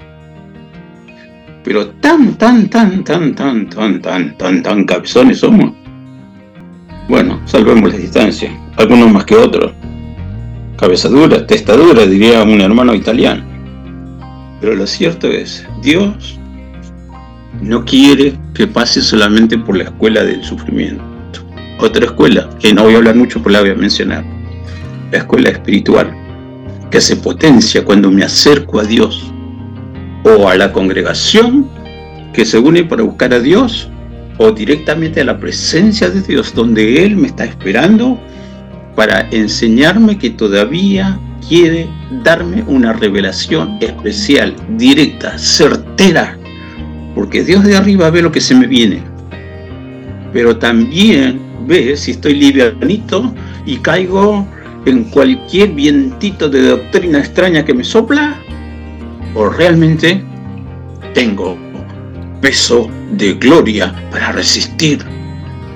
Speaker 4: Pero tan, tan, tan, tan, tan, tan, tan, tan, tan cabezones somos. Bueno, salvemos la distancia. Algunos más que otros. Cabeza dura, testa dura, diría un hermano italiano. Pero lo cierto es, Dios no quiere que pase solamente por la escuela del sufrimiento. Otra escuela, que no voy a hablar mucho, pero la voy a mencionar. La escuela espiritual, que se potencia cuando me acerco a Dios o a la congregación que se une para buscar a Dios o directamente a la presencia de Dios donde Él me está esperando para enseñarme que todavía quiere darme una revelación especial, directa, certera, porque Dios de arriba ve lo que se me viene, pero también ve si estoy livianito y caigo en cualquier vientito de doctrina extraña que me sopla, o realmente tengo peso de gloria para resistir.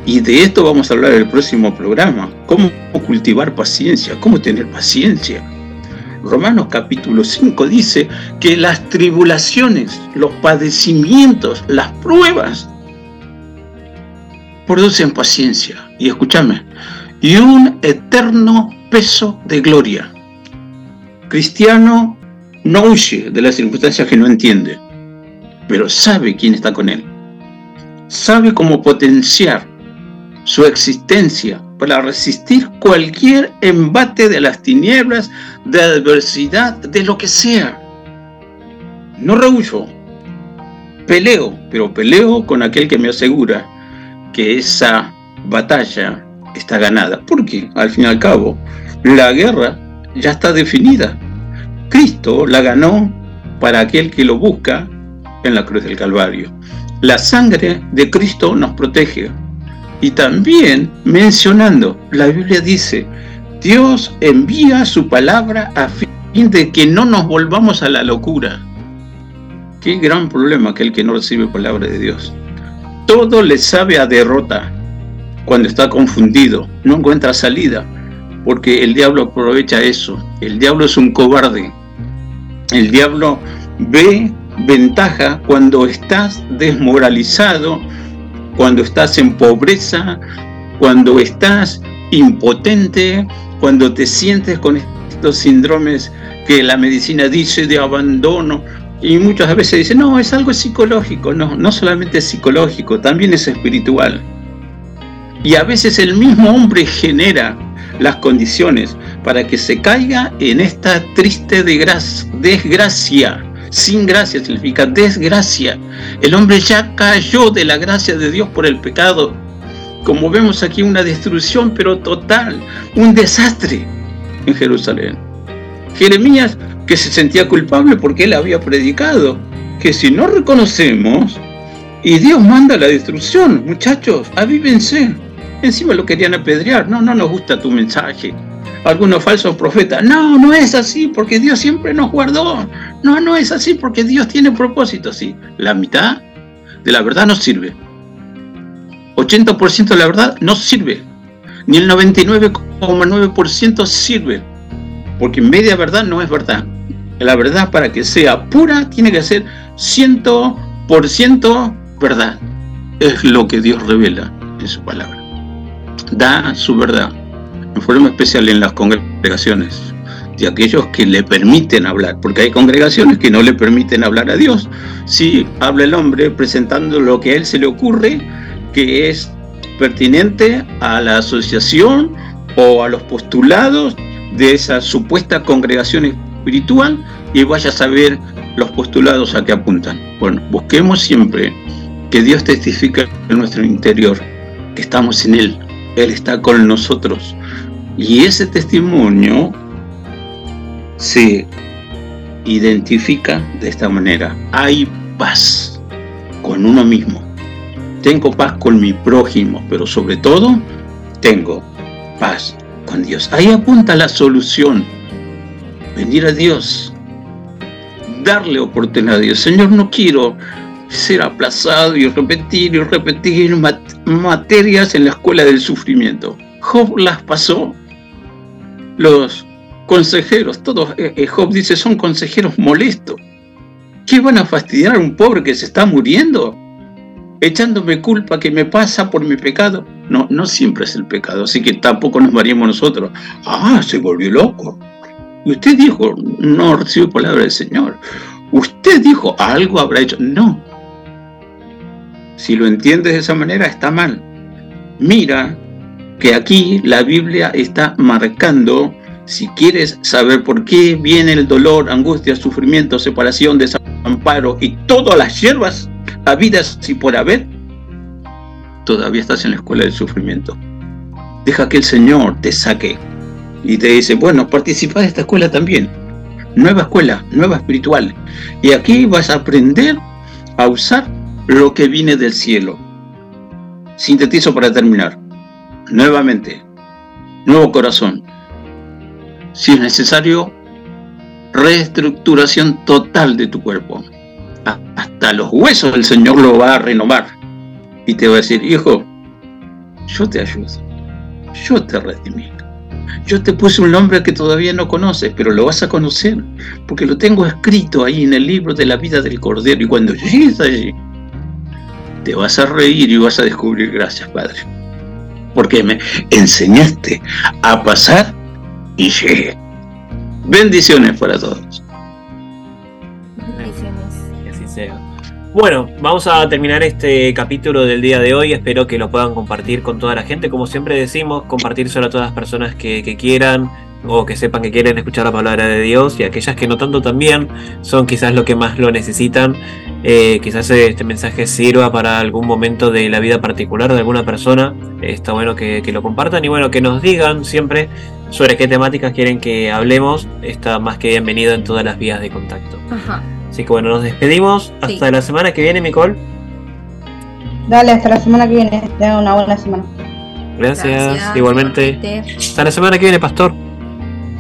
Speaker 4: Y de esto vamos a hablar en el próximo programa. Cómo cultivar paciencia, cómo tener paciencia. Romanos capítulo 5 dice que las tribulaciones, los padecimientos, las pruebas producen paciencia. Y escúchame, y un eterno peso de gloria. Cristiano no huye de las circunstancias que no entiende, pero sabe quién está con él. Sabe cómo potenciar su existencia para resistir cualquier embate de las tinieblas, de adversidad, de lo que sea. No rehuyo, peleo, pero peleo con aquel que me asegura que esa batalla está ganada. Porque, al fin y al cabo, la guerra ya está definida. Cristo la ganó para aquel que lo busca en la cruz del Calvario. La sangre de Cristo nos protege. Y también mencionando, la Biblia dice, Dios envía su palabra a fin de que no nos volvamos a la locura. Qué gran problema aquel que no recibe palabra de Dios. Todo le sabe a derrota cuando está confundido, no encuentra salida, porque el diablo aprovecha eso. El diablo es un cobarde. El diablo ve ventaja cuando estás desmoralizado, cuando estás en pobreza, cuando estás impotente, cuando te sientes con estos síndromes que la medicina dice de abandono. Y muchas veces dicen, no, es algo psicológico. No, no solamente es psicológico, también es espiritual. Y a veces el mismo hombre genera las condiciones para que se caiga en esta triste desgracia sin gracia significa desgracia. El hombre ya cayó de la gracia de Dios por el pecado. Como vemos aquí, una destrucción, pero total, un desastre en Jerusalén. Jeremías, que se sentía culpable porque él había predicado, que si no reconocemos, y Dios manda la destrucción, muchachos, avívense. Encima lo querían apedrear, no, no nos gusta tu mensaje algunos falsos profetas. No, no es así porque Dios siempre nos guardó. No, no es así porque Dios tiene propósito. Sí, la mitad de la verdad no sirve. 80% de la verdad no sirve. Ni el 99,9% sirve. Porque media verdad no es verdad. La verdad para que sea pura tiene que ser 100% verdad. Es lo que Dios revela en su palabra. Da su verdad en forma especial en las congregaciones de aquellos que le permiten hablar, porque hay congregaciones que no le permiten hablar a Dios. Si habla el hombre presentando lo que a él se le ocurre, que es pertinente a la asociación o a los postulados de esa supuesta congregación espiritual y vaya a saber los postulados a que apuntan. Bueno, busquemos siempre que Dios testifique en nuestro interior, que estamos en Él, Él está con nosotros y ese testimonio se identifica de esta manera. Hay paz con uno mismo. Tengo paz con mi prójimo, pero sobre todo tengo paz con Dios. Ahí apunta la solución. Venir a Dios. Darle oportunidad a Dios. Señor, no quiero ser aplazado y repetir y repetir materias en la escuela del sufrimiento. Job las pasó los consejeros, todos, eh, eh, Job dice, son consejeros molestos. ¿Qué van a fastidiar a un pobre que se está muriendo? Echándome culpa que me pasa por mi pecado. No, no siempre es el pecado, así que tampoco nos variemos nosotros. Ah, se volvió loco. Y usted dijo, no recibió palabra del Señor. usted dijo, algo habrá hecho. No. Si lo entiendes de esa manera, está mal. Mira que aquí la Biblia está marcando, si quieres saber por qué viene el dolor, angustia, sufrimiento, separación, desamparo y todas las hierbas habidas y por haber, todavía estás en la escuela del sufrimiento. Deja que el Señor te saque y te dice, bueno, participa de esta escuela también. Nueva escuela, nueva espiritual. Y aquí vas a aprender a usar lo que viene del cielo. Sintetizo para terminar. Nuevamente, nuevo corazón. Si es necesario, reestructuración total de tu cuerpo. Hasta los huesos el Señor lo va a renovar. Y te va a decir, hijo, yo te ayudo. Yo te redimí. Yo te puse un nombre que todavía no conoces, pero lo vas a conocer, porque lo tengo escrito ahí en el libro de la vida del Cordero. Y cuando llegues allí, te vas a reír y vas a descubrir gracias, Padre. Porque me enseñaste a pasar y llegué. Bendiciones para todos.
Speaker 5: Que así sea. Bueno, vamos a terminar este capítulo del día de hoy. Espero que lo puedan compartir con toda la gente. Como siempre decimos, compartírselo a todas las personas que, que quieran o que sepan que quieren escuchar la palabra de Dios y aquellas que no tanto también son quizás lo que más lo necesitan. Eh, quizás este mensaje sirva para algún momento de la vida particular de alguna persona. Está bueno que, que lo compartan y bueno, que nos digan siempre sobre qué temáticas quieren que hablemos. Está más que bienvenido en todas las vías de contacto.
Speaker 2: Ajá.
Speaker 5: Así que bueno, nos despedimos. Hasta
Speaker 2: Sí.
Speaker 5: la semana que viene, Nicole.
Speaker 3: Dale, hasta la semana que viene. Tengan una buena semana.
Speaker 5: Gracias. Igualmente. Hasta la semana que viene, Pastor.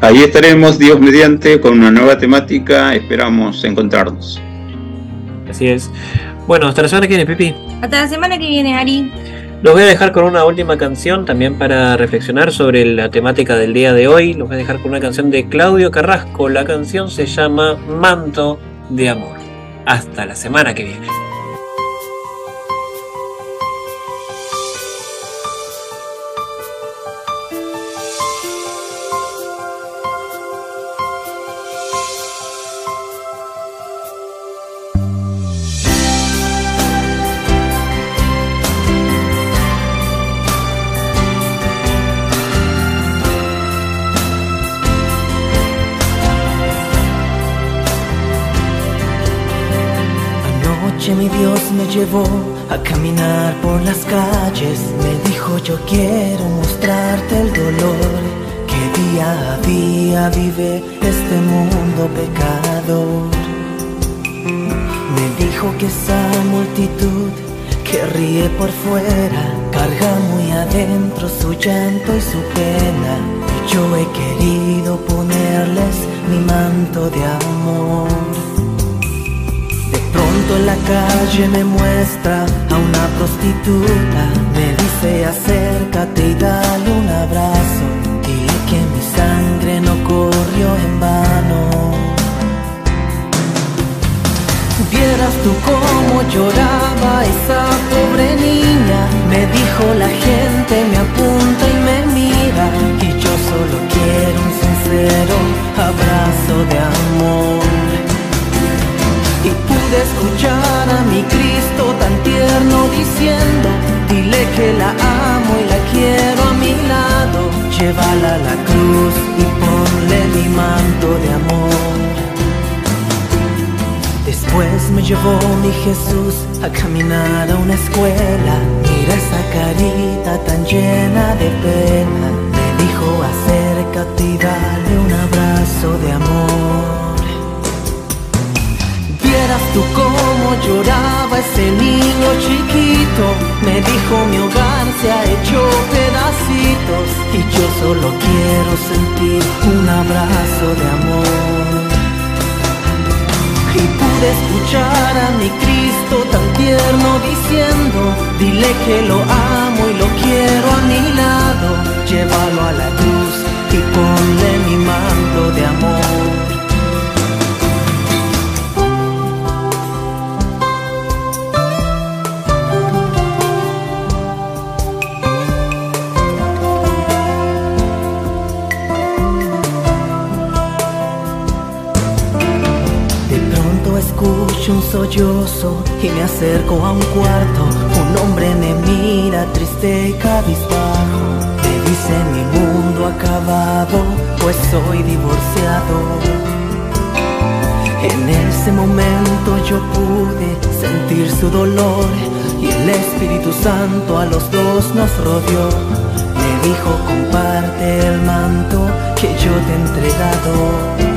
Speaker 4: Ahí estaremos, Dios mediante, con una nueva temática. Esperamos encontrarnos.
Speaker 5: Así es. Bueno, hasta la semana que viene, Pipi.
Speaker 2: Hasta la semana que viene, Ari.
Speaker 5: Los voy a dejar con una última canción también para reflexionar sobre la temática del día de hoy. Los voy a dejar con una canción de Claudio Carrasco. La canción se llama Manto de Amor. Hasta la semana que viene.
Speaker 7: Ese niño chiquito. Me dijo mi hogar se ha hecho pedacitos y yo solo quiero sentir un abrazo de amor. Y pude escuchar a mi Cristo tan tierno diciendo, dile que lo amo y lo quiero a mi lado, llévalo a la cruz y ponle mi manto de amor.
Speaker 5: Sollozo y me acerco a un cuarto. Un hombre me mira triste y cabizbajo. Me dice mi mundo acabado, pues soy divorciado. En ese momento yo pude sentir su dolor y el Espíritu Santo a los dos nos rodeó. Me dijo comparte el manto que yo te he entregado.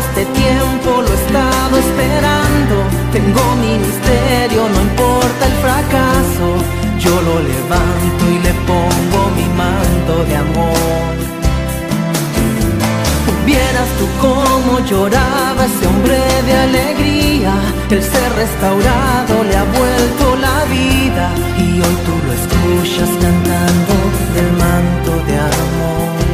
Speaker 5: Este tiempo lo he estado esperando. Tengo ministerio, no importa el fracaso. Yo lo levanto y le pongo mi manto de amor. Vieras tú cómo lloraba ese hombre de alegría. El ser restaurado le ha vuelto la vida. Y hoy tú lo escuchas cantando del manto de amor.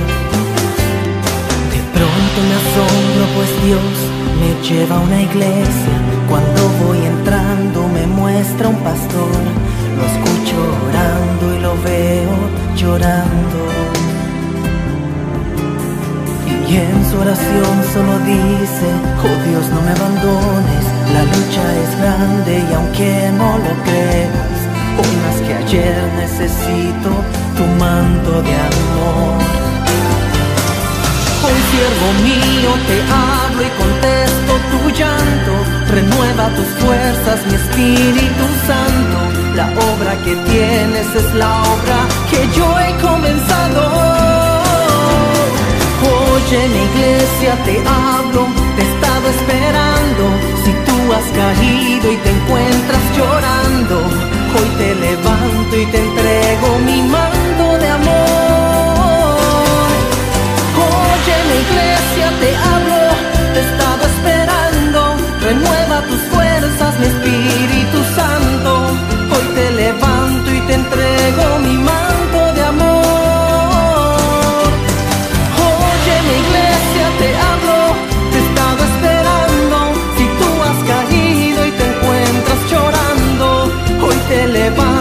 Speaker 5: Pronto me asombro, pues Dios me lleva a una iglesia. Cuando voy entrando, me muestra un pastor. Lo escucho orando y lo veo llorando. Y en su oración solo dice, oh Dios no me abandones, la lucha es grande y aunque no lo creas, hoy más que ayer necesito tu manto de amor. Hoy siervo mío te hablo y contesto tu llanto, renueva tus fuerzas mi Espíritu Santo, la obra que tienes es la obra que yo he comenzado. Oye mi iglesia te hablo, te he estado esperando. Si tú has caído y te encuentras llorando, hoy te levanto y te entrego mi manto de amor. Mi iglesia te hablo, te he estado esperando. Renueva tus fuerzas, mi Espíritu Santo. Hoy te levanto y te entrego mi manto de amor. Oye mi iglesia te hablo, te he estado esperando. Si tú has caído y te encuentras llorando, hoy te levanto